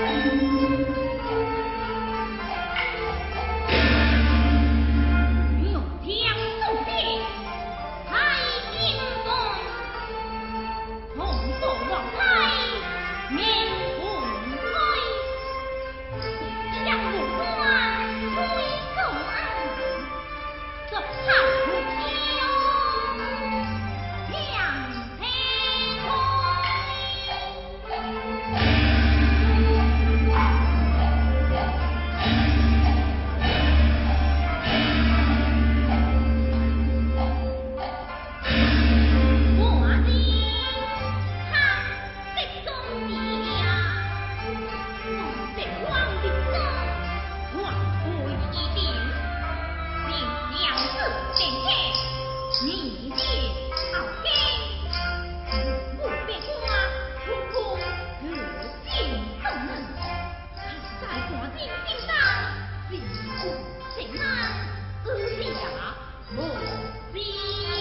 thank you. 我今天呢？是一只什么乌鸦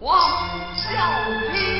王小平。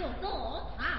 平安。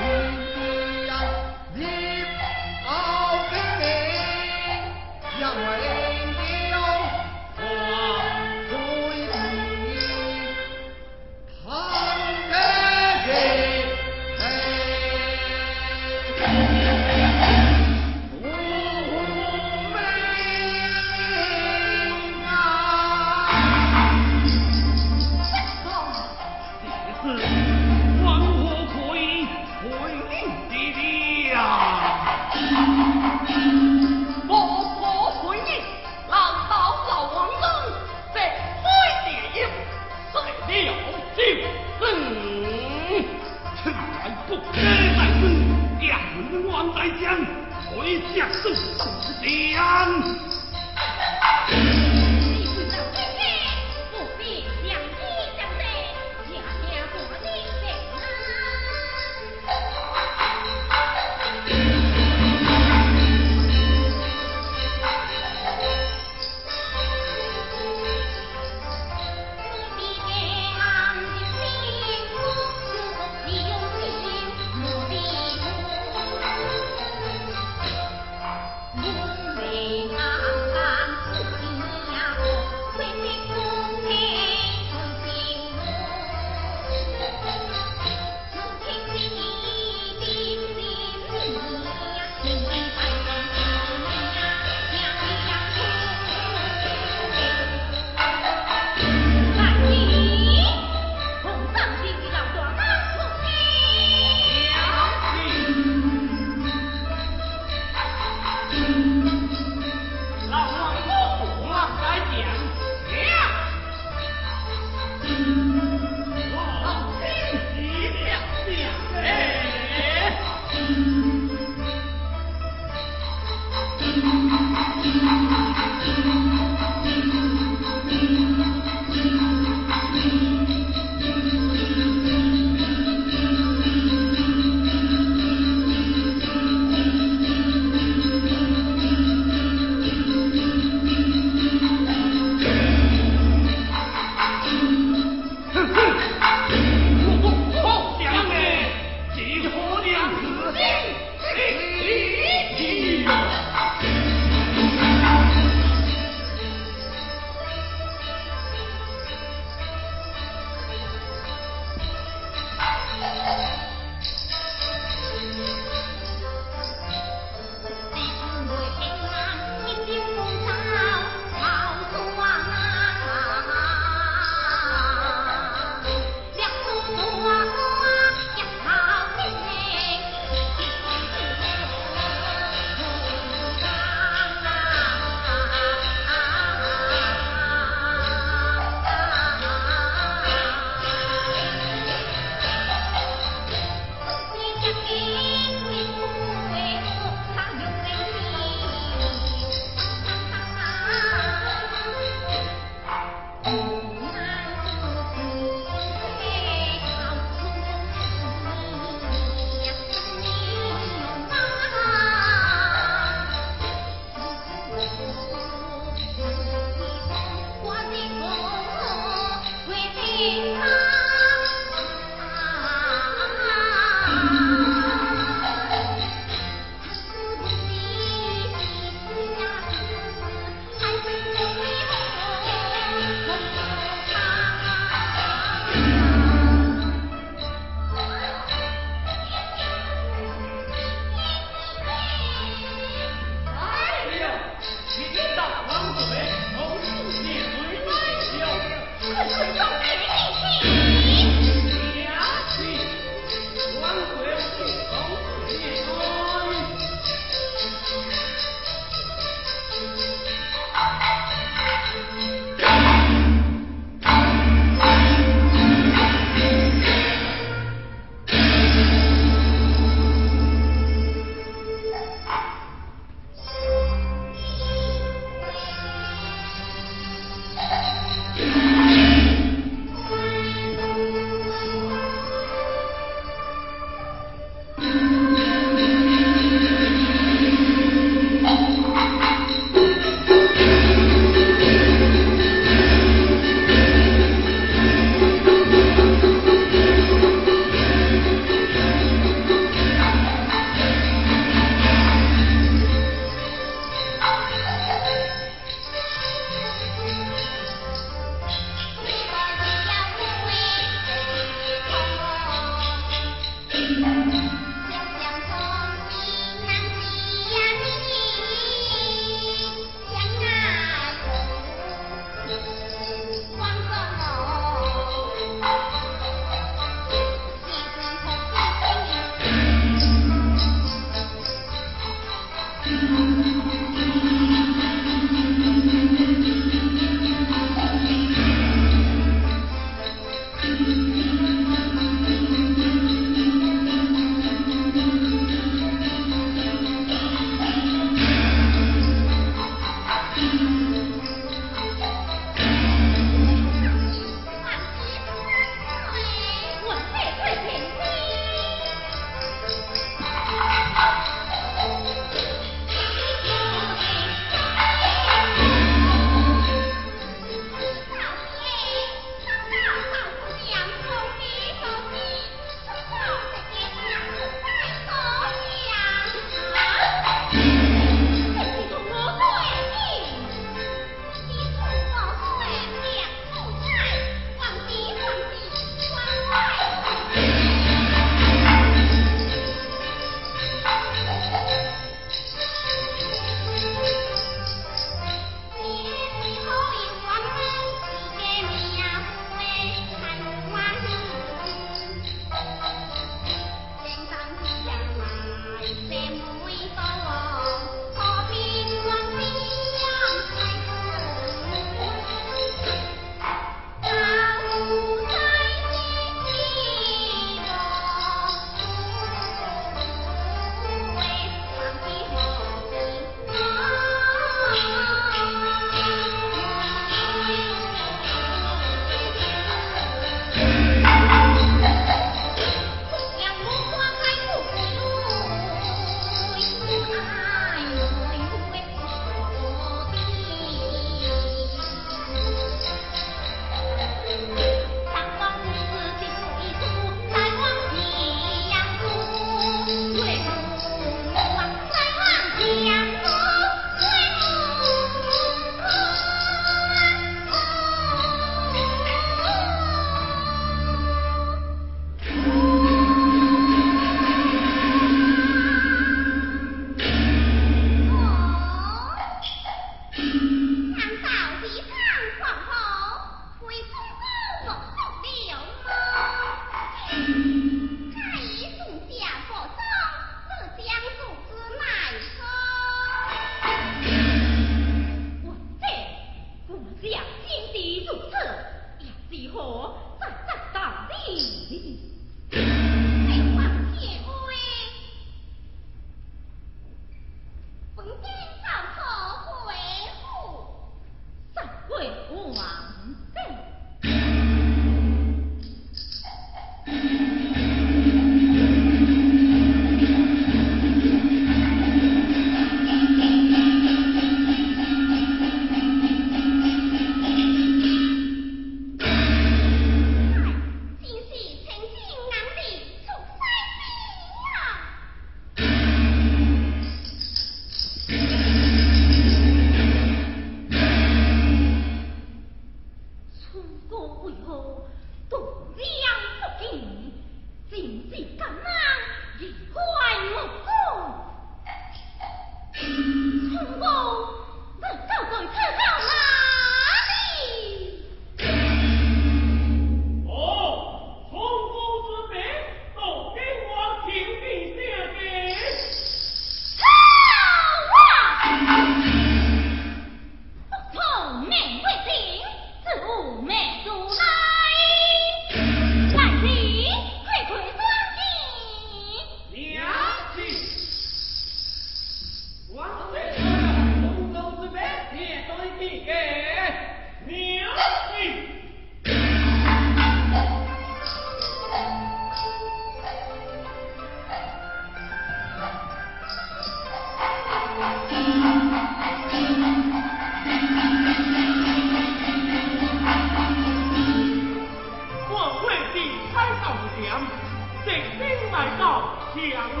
Yeah.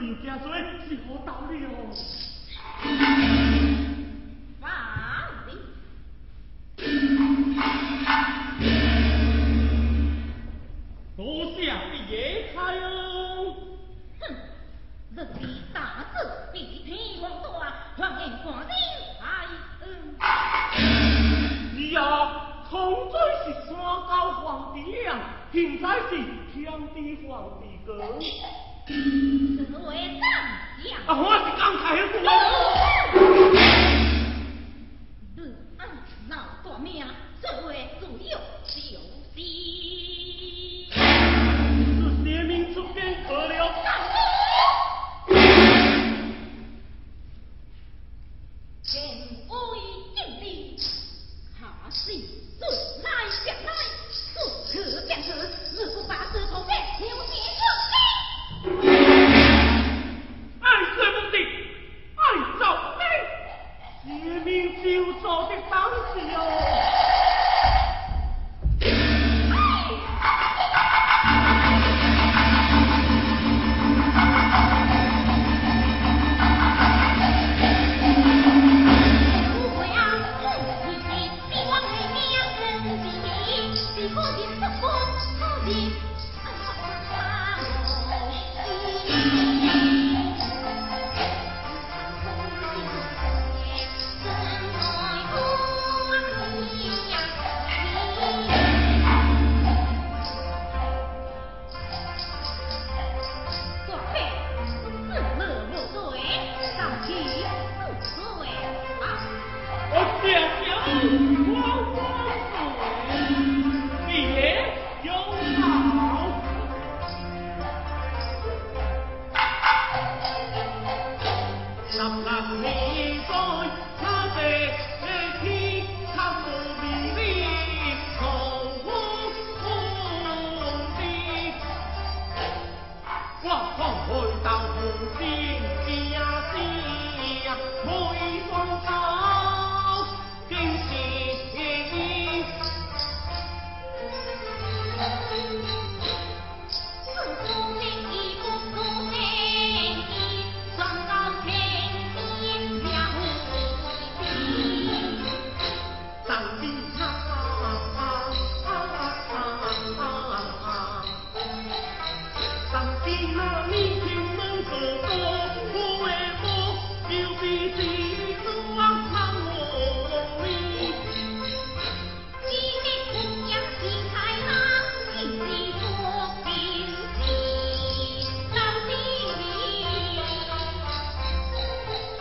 又真侪是糊涂了。十万里水千尺天他无边浩瀚风光